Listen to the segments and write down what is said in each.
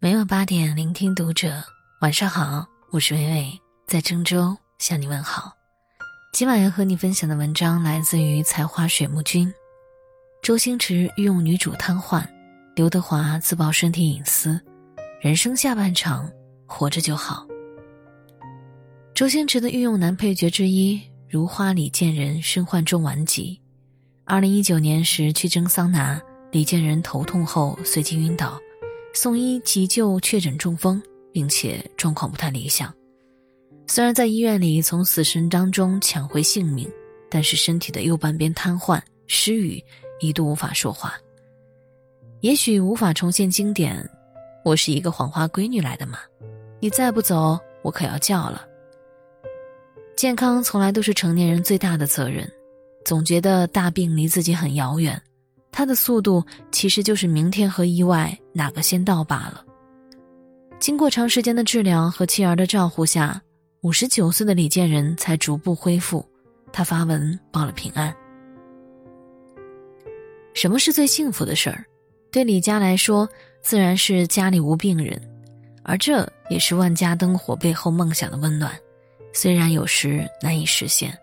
每晚八点，聆听读者。晚上好，我是伟伟，在郑州向你问好。今晚要和你分享的文章来自于才华水木君。周星驰御用女主瘫痪，刘德华自曝身体隐私，人生下半场活着就好。周星驰的御用男配角之一，如花李健仁身患重顽疾，二零一九年时去蒸桑拿，李健仁头痛后随即晕倒。送医急救，确诊中风，并且状况不太理想。虽然在医院里从死神当中抢回性命，但是身体的右半边瘫痪、失语，一度无法说话。也许无法重现经典。我是一个黄花闺女来的嘛，你再不走，我可要叫了。健康从来都是成年人最大的责任，总觉得大病离自己很遥远。他的速度其实就是明天和意外哪个先到罢了。经过长时间的治疗和妻儿的照护下，五十九岁的李建仁才逐步恢复。他发文报了平安。什么是最幸福的事儿？对李家来说，自然是家里无病人，而这也是万家灯火背后梦想的温暖，虽然有时难以实现。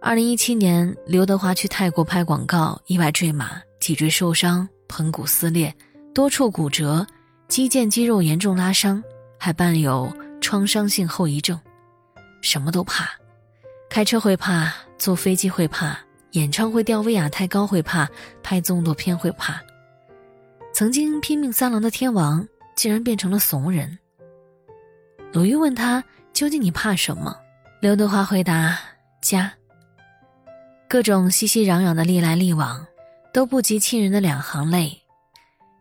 二零一七年，刘德华去泰国拍广告，意外坠马，脊椎受伤，盆骨撕裂，多处骨折，肌腱肌肉严重拉伤，还伴有创伤性后遗症，什么都怕，开车会怕，坐飞机会怕，演唱会吊威亚太高会怕，拍动作片会怕。曾经拼命三郎的天王，竟然变成了怂人。鲁豫问他：“究竟你怕什么？”刘德华回答：“家。”各种熙熙攘攘的历来历往，都不及亲人的两行泪。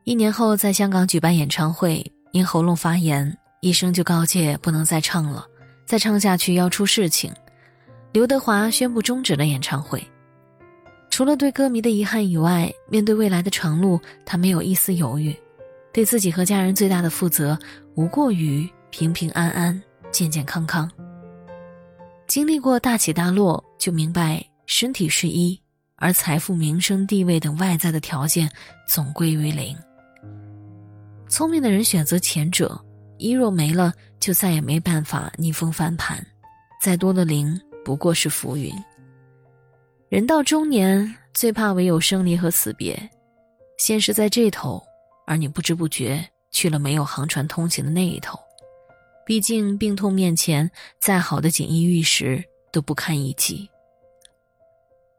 一年后，在香港举办演唱会，因喉咙发炎，医生就告诫不能再唱了，再唱下去要出事情。刘德华宣布终止了演唱会。除了对歌迷的遗憾以外，面对未来的长路，他没有一丝犹豫，对自己和家人最大的负责，无过于平平安安、健健康康。经历过大起大落，就明白。身体是一，而财富、名声、地位等外在的条件总归于零。聪明的人选择前者，一若没了，就再也没办法逆风翻盘。再多的零不过是浮云。人到中年，最怕唯有生离和死别。现实在这头，而你不知不觉去了没有航船通行的那一头。毕竟病痛面前，再好的锦衣玉食都不堪一击。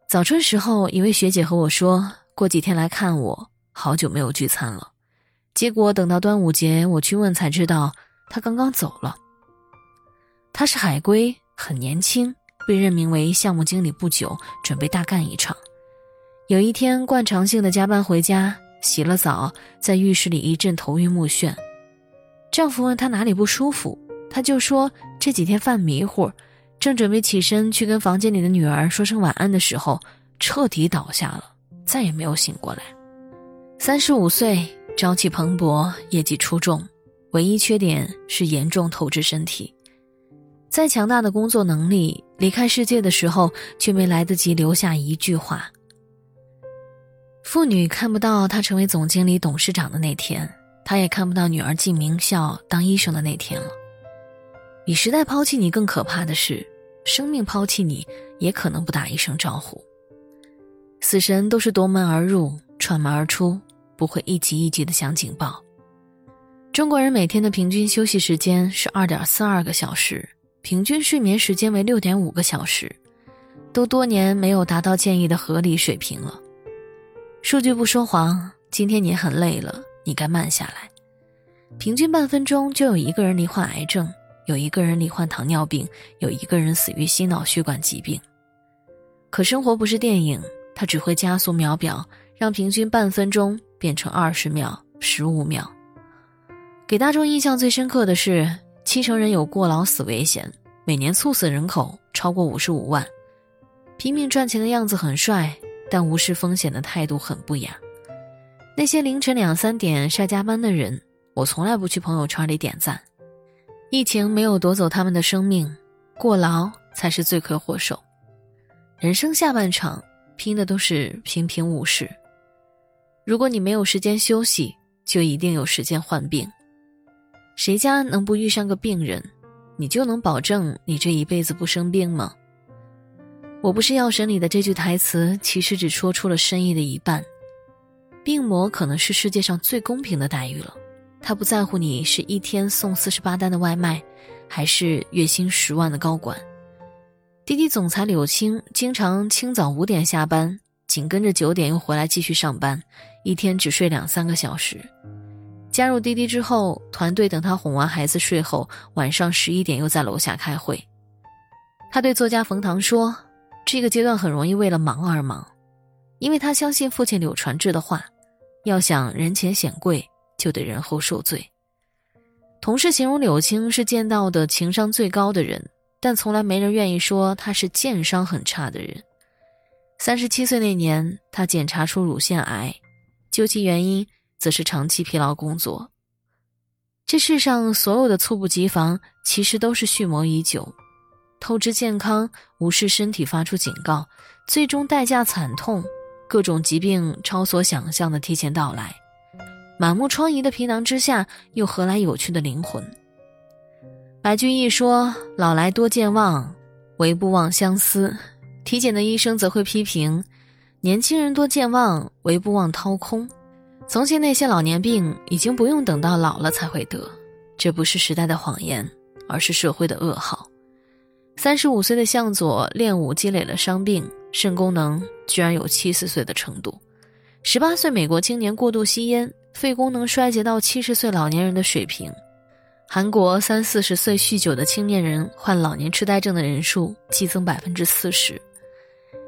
早春时候，一位学姐和我说过几天来看我，好久没有聚餐了。结果等到端午节，我去问才知道她刚刚走了。她是海归，很年轻，被任命为项目经理不久，准备大干一场。有一天惯常性的加班回家，洗了澡，在浴室里一阵头晕目眩。丈夫问她哪里不舒服，她就说这几天犯迷糊。正准备起身去跟房间里的女儿说声晚安的时候，彻底倒下了，再也没有醒过来。三十五岁，朝气蓬勃，业绩出众，唯一缺点是严重透支身体。再强大的工作能力，离开世界的时候却没来得及留下一句话。父女看不到他成为总经理、董事长的那天，他也看不到女儿进名校当医生的那天了。比时代抛弃你更可怕的是，生命抛弃你也可能不打一声招呼。死神都是夺门而入，串门而出，不会一级一级的响警报。中国人每天的平均休息时间是二点四二个小时，平均睡眠时间为六点五个小时，都多年没有达到建议的合理水平了。数据不说谎，今天你很累了，你该慢下来。平均半分钟就有一个人罹患癌症。有一个人罹患糖尿病，有一个人死于心脑血管疾病。可生活不是电影，它只会加速秒表，让平均半分钟变成二十秒、十五秒。给大众印象最深刻的是，七成人有过劳死危险，每年猝死人口超过五十五万。拼命赚钱的样子很帅，但无视风险的态度很不雅。那些凌晨两三点晒加班的人，我从来不去朋友圈里点赞。疫情没有夺走他们的生命，过劳才是罪魁祸首。人生下半场拼的都是平平无事。如果你没有时间休息，就一定有时间患病。谁家能不遇上个病人，你就能保证你这一辈子不生病吗？我不是药神里的这句台词，其实只说出了深意的一半。病魔可能是世界上最公平的待遇了，他不在乎你是一天送四十八单的外卖，还是月薪十万的高管。滴滴总裁柳青经常清早五点下班，紧跟着九点又回来继续上班，一天只睡两三个小时。加入滴滴之后，团队等他哄完孩子睡后，晚上十一点又在楼下开会。他对作家冯唐说：“这个阶段很容易为了忙而忙，因为他相信父亲柳传志的话，要想人前显贵，就得人后受罪。”同事形容柳青是见到的情商最高的人。但从来没人愿意说他是健商很差的人。三十七岁那年，他检查出乳腺癌，究其原因，则是长期疲劳工作。这世上所有的猝不及防，其实都是蓄谋已久。透支健康，无视身体发出警告，最终代价惨痛，各种疾病超所想象的提前到来。满目疮痍的皮囊之下，又何来有趣的灵魂？白居易说：“老来多健忘，唯不忘相思。”体检的医生则会批评：“年轻人多健忘，唯不忘掏空。”从前那些老年病已经不用等到老了才会得，这不是时代的谎言，而是社会的噩耗。三十五岁的向佐练武积累了伤病，肾功能居然有七十岁的程度；十八岁美国青年过度吸烟，肺功能衰竭到七十岁老年人的水平。韩国三四十岁酗酒的青年人患老年痴呆症的人数激增百分之四十，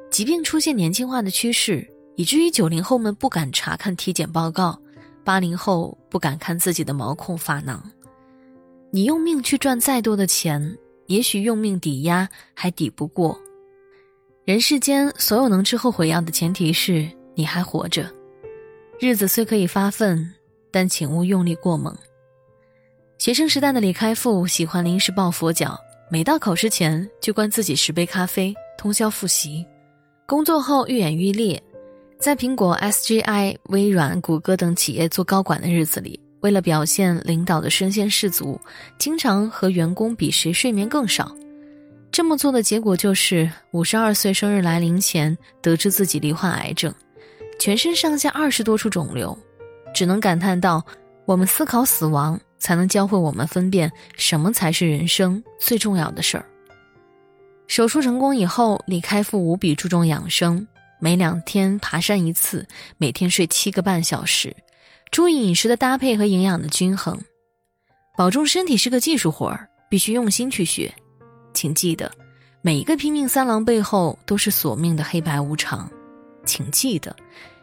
疾病出现年轻化的趋势，以至于九零后们不敢查看体检报告，八零后不敢看自己的毛孔发囊。你用命去赚再多的钱，也许用命抵押还抵不过。人世间所有能吃后悔药的前提是你还活着。日子虽可以发奋，但请勿用力过猛。学生时代的李开复喜欢临时抱佛脚，每到考试前就灌自己十杯咖啡，通宵复习。工作后愈演愈烈，在苹果、SGI、微软、谷歌等企业做高管的日子里，为了表现领导的身先士卒，经常和员工比谁睡眠更少。这么做的结果就是五十二岁生日来临前，得知自己罹患癌症，全身上下二十多处肿瘤，只能感叹道：“我们思考死亡。”才能教会我们分辨什么才是人生最重要的事儿。手术成功以后，李开复无比注重养生，每两天爬山一次，每天睡七个半小时，注意饮食的搭配和营养的均衡。保重身体是个技术活儿，必须用心去学。请记得，每一个拼命三郎背后都是索命的黑白无常。请记得，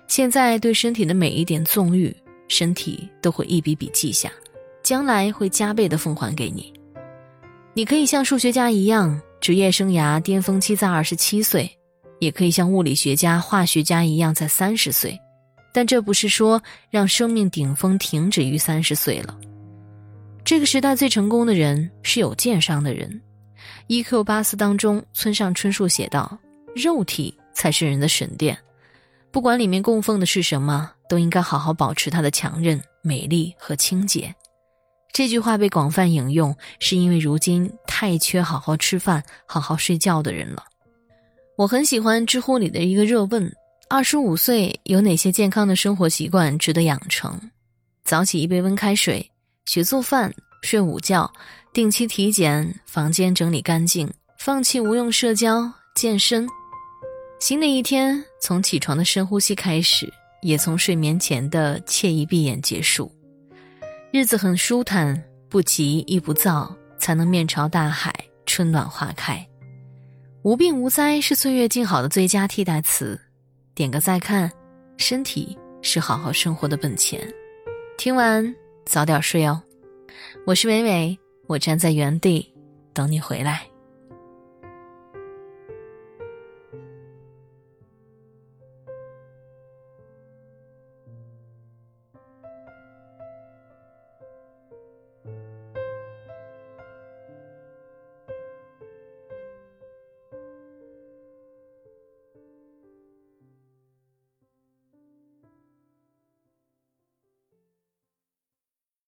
现在对身体的每一点纵欲，身体都会一笔笔记下。将来会加倍的奉还给你。你可以像数学家一样，职业生涯巅峰期在二十七岁，也可以像物理学家、化学家一样在三十岁，但这不是说让生命顶峰停止于三十岁了。这个时代最成功的人是有剑商的人。E.Q. 八四当中，村上春树写道：“肉体才是人的神殿，不管里面供奉的是什么，都应该好好保持它的强韧、美丽和清洁。”这句话被广泛引用，是因为如今太缺好好吃饭、好好睡觉的人了。我很喜欢知乎里的一个热问：二十五岁有哪些健康的生活习惯值得养成？早起一杯温开水，学做饭，睡午觉，定期体检，房间整理干净，放弃无用社交，健身。新的一天从起床的深呼吸开始，也从睡眠前的惬意闭眼结束。日子很舒坦，不急亦不躁，才能面朝大海，春暖花开。无病无灾是岁月静好的最佳替代词。点个再看，身体是好好生活的本钱。听完早点睡哦。我是伟伟，我站在原地等你回来。